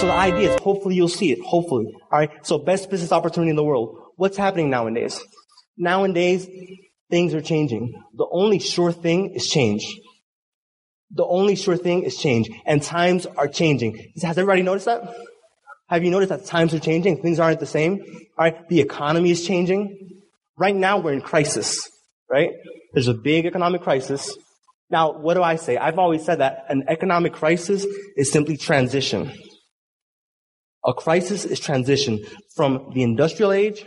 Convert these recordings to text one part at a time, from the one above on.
So the idea is hopefully you'll see it. Hopefully. All right. So best business opportunity in the world. What's happening nowadays? Nowadays, things are changing. The only sure thing is change. The only sure thing is change. And times are changing. Has everybody noticed that? Have you noticed that times are changing? Things aren't the same? All right. The economy is changing. Right now we're in crisis, right? There's a big economic crisis. Now, what do I say? I've always said that an economic crisis is simply transition. A crisis is transition from the industrial age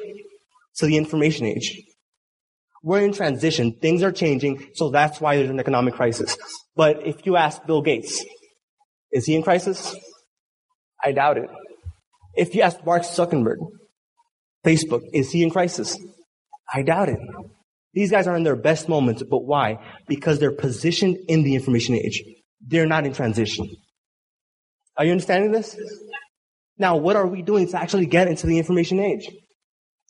to the information age. We're in transition. Things are changing, so that's why there's an economic crisis. But if you ask Bill Gates, is he in crisis? I doubt it. If you ask Mark Zuckerberg, Facebook, is he in crisis? I doubt it. These guys are in their best moments, but why? Because they're positioned in the information age. They're not in transition. Are you understanding this? Now, what are we doing to actually get into the information age?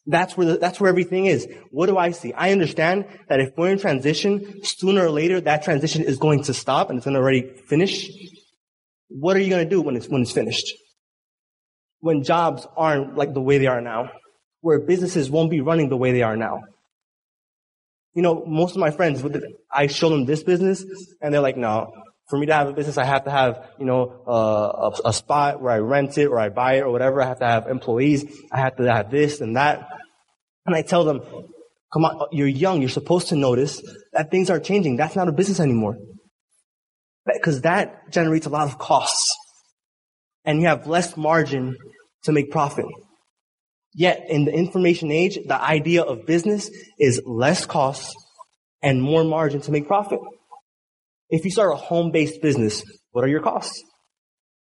That's where the, that's where everything is. What do I see? I understand that if we're in transition, sooner or later that transition is going to stop and it's going to already finish. What are you going to do when it's when it's finished? When jobs aren't like the way they are now, where businesses won't be running the way they are now. You know, most of my friends, I show them this business, and they're like, "No, for me to have a business, I have to have, you know, uh, a, a, spot where I rent it or I buy it or whatever. I have to have employees. I have to have this and that. And I tell them, come on, you're young. You're supposed to notice that things are changing. That's not a business anymore. Because that generates a lot of costs. And you have less margin to make profit. Yet in the information age, the idea of business is less costs and more margin to make profit. If you start a home-based business, what are your costs?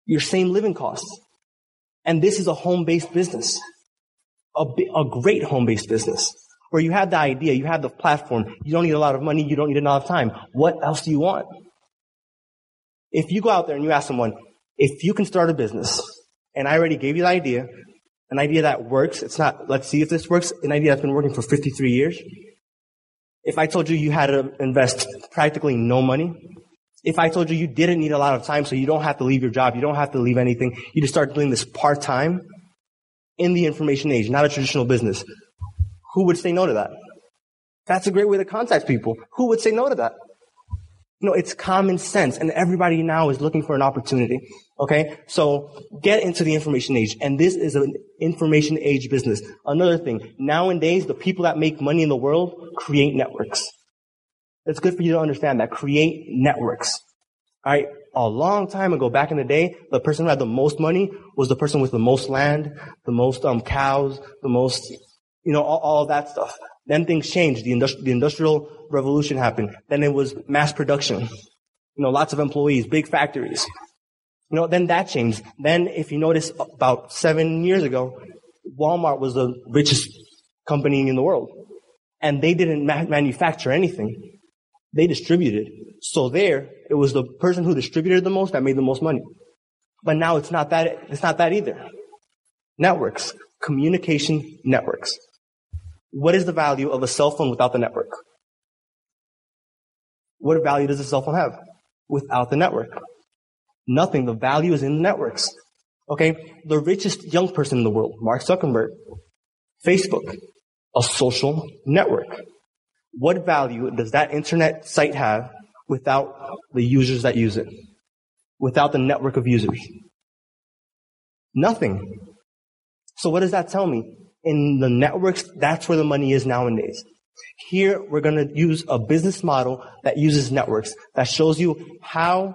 Your same living costs. And this is a home-based business. A, a great home-based business. Where you have the idea, you have the platform, you don't need a lot of money, you don't need a lot of time. What else do you want? If you go out there and you ask someone, if you can start a business, and I already gave you the idea, an idea that works, it's not, let's see if this works, an idea that's been working for 53 years, if I told you you had to invest practically no money, if I told you you didn't need a lot of time so you don't have to leave your job, you don't have to leave anything, you just start doing this part time in the information age, not a traditional business, who would say no to that? That's a great way to contact people. Who would say no to that? You know, it's common sense and everybody now is looking for an opportunity. Okay? So get into the information age. And this is an information age business. Another thing, nowadays, the people that make money in the world create networks. It's good for you to understand that. Create networks. Alright? A long time ago, back in the day, the person who had the most money was the person with the most land, the most um, cows, the most, you know, all, all that stuff. Then things changed. The, industri- the industrial revolution happened. Then it was mass production. You know, lots of employees, big factories. You know, then that changed. Then if you notice about seven years ago, Walmart was the richest company in the world. And they didn't ma- manufacture anything. They distributed. So there, it was the person who distributed the most that made the most money. But now it's not that, it's not that either. Networks. Communication networks. What is the value of a cell phone without the network? What value does a cell phone have without the network? Nothing. The value is in the networks. Okay? The richest young person in the world, Mark Zuckerberg, Facebook, a social network. What value does that internet site have without the users that use it? Without the network of users? Nothing. So what does that tell me? In the networks, that's where the money is nowadays. Here, we're going to use a business model that uses networks, that shows you how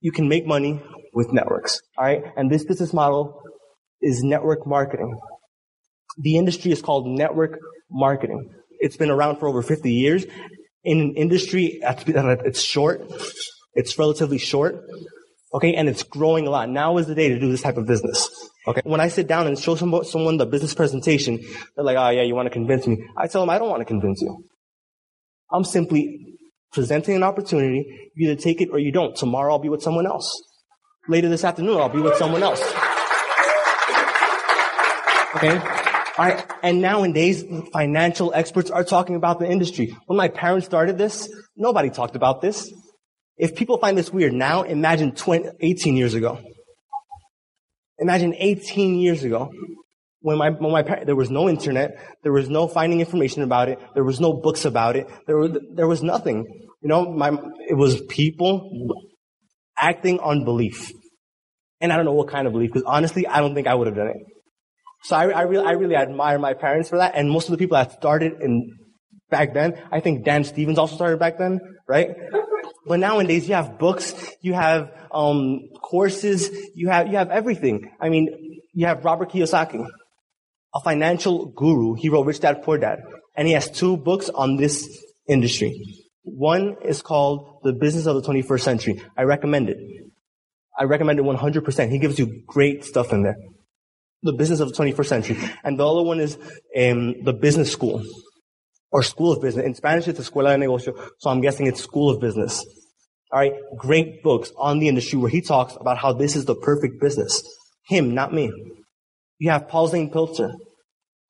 you can make money with networks. All right. And this business model is network marketing. The industry is called network marketing. It's been around for over 50 years. In an industry, it's short. It's relatively short. Okay. And it's growing a lot. Now is the day to do this type of business. Okay. When I sit down and show some, someone the business presentation, they're like, oh yeah, you want to convince me. I tell them I don't want to convince you. I'm simply presenting an opportunity. You either take it or you don't. Tomorrow I'll be with someone else. Later this afternoon I'll be with someone else. Okay? Alright, and nowadays financial experts are talking about the industry. When my parents started this, nobody talked about this. If people find this weird now, imagine 20, 18 years ago. Imagine 18 years ago when my, when my parents, there was no internet, there was no finding information about it, there was no books about it, there was, there was nothing. You know, my, it was people acting on belief. And I don't know what kind of belief, because honestly, I don't think I would have done it. So I, I, really, I really admire my parents for that, and most of the people that started in back then, I think Dan Stevens also started back then, right? But nowadays, you have books, you have um, courses, you have you have everything. I mean, you have Robert Kiyosaki, a financial guru. He wrote Rich Dad Poor Dad, and he has two books on this industry. One is called The Business of the 21st Century. I recommend it. I recommend it 100%. He gives you great stuff in there. The Business of the 21st Century. And the other one is um, The Business School or School of Business. In Spanish, it's Escuela de Negocio, so I'm guessing it's School of Business. All right, great books on the industry where he talks about how this is the perfect business. Him, not me. You have Paul Zane Pilzer.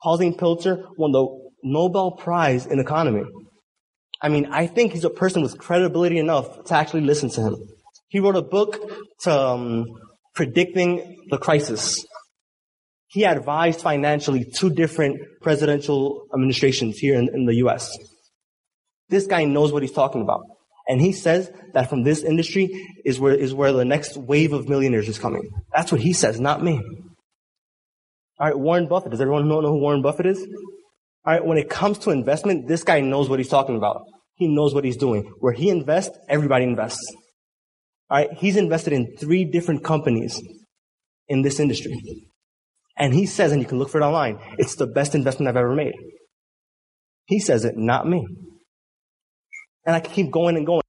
Paul Zane Pilzer won the Nobel Prize in economy. I mean, I think he's a person with credibility enough to actually listen to him. He wrote a book to um, predicting the crisis. He advised financially two different presidential administrations here in, in the U.S. This guy knows what he's talking about. And he says that from this industry is where, is where the next wave of millionaires is coming. That's what he says, not me. All right, Warren Buffett. Does everyone know, who Warren Buffett is? All right, when it comes to investment, this guy knows what he's talking about. He knows what he's doing. Where he invests, everybody invests. All right, he's invested in three different companies in this industry. And he says, and you can look for it online, it's the best investment I've ever made. He says it, not me. And I can keep going and going.